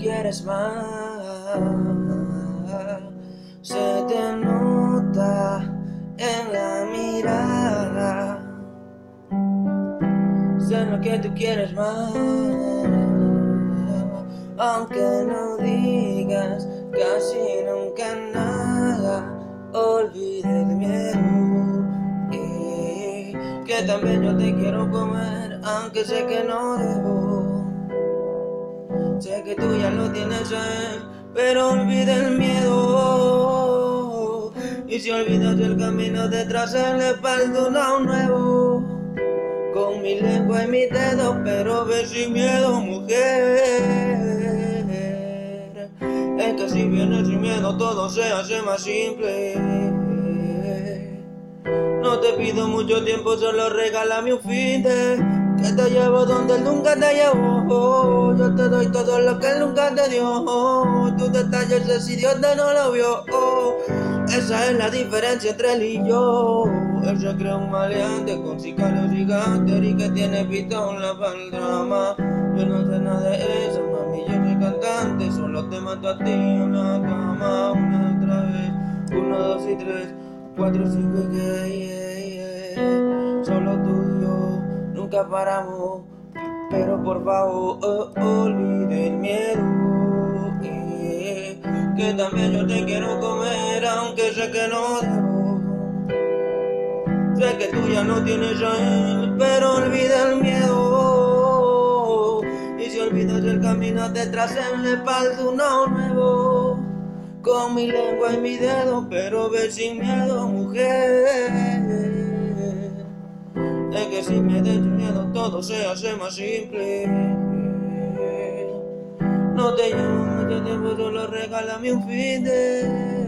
quieres más. Se te nota en la mirada. Sé lo que tú quieres más. Aunque no digas casi nunca nada, olvide el miedo. Y que también yo te quiero comer, aunque sé que no debo. Sé que tú ya lo tienes pero olvida el miedo. Y si olvidas el camino detrás, le falta uno nuevo. Con mi lengua y mi dedo, pero ve sin miedo, mujer. Es que si vienes sin miedo, todo se hace más simple. No te pido mucho tiempo, solo regálame un fin de que te llevo donde él nunca te llevó. Yo te doy todo lo que él nunca te dio. Tus detalles, ese idiota no lo vio. Esa es la diferencia entre él y yo. Él se cree un maleante con sicarios gigantes y que tiene pistola para el drama. Yo no sé nada de eso, mami. Yo soy cantante, solo te mato a ti en la cama. Una otra vez, uno, dos y tres, cuatro, cinco y que, paramos. Pero por favor, oh, olvide el miedo. eh, que también yo te quiero comer, aunque sé que no debo. Sé que tú ya no tienes a pero olvida el miedo. Y si olvidas el camino detrás, él le falta uno nuevo. Con mi lengua y mi dedo, pero ve sin miedo, mujer. Que si me des miedo todo se hace más simple. No te llamo mucho tiempo, solo regálame un fin de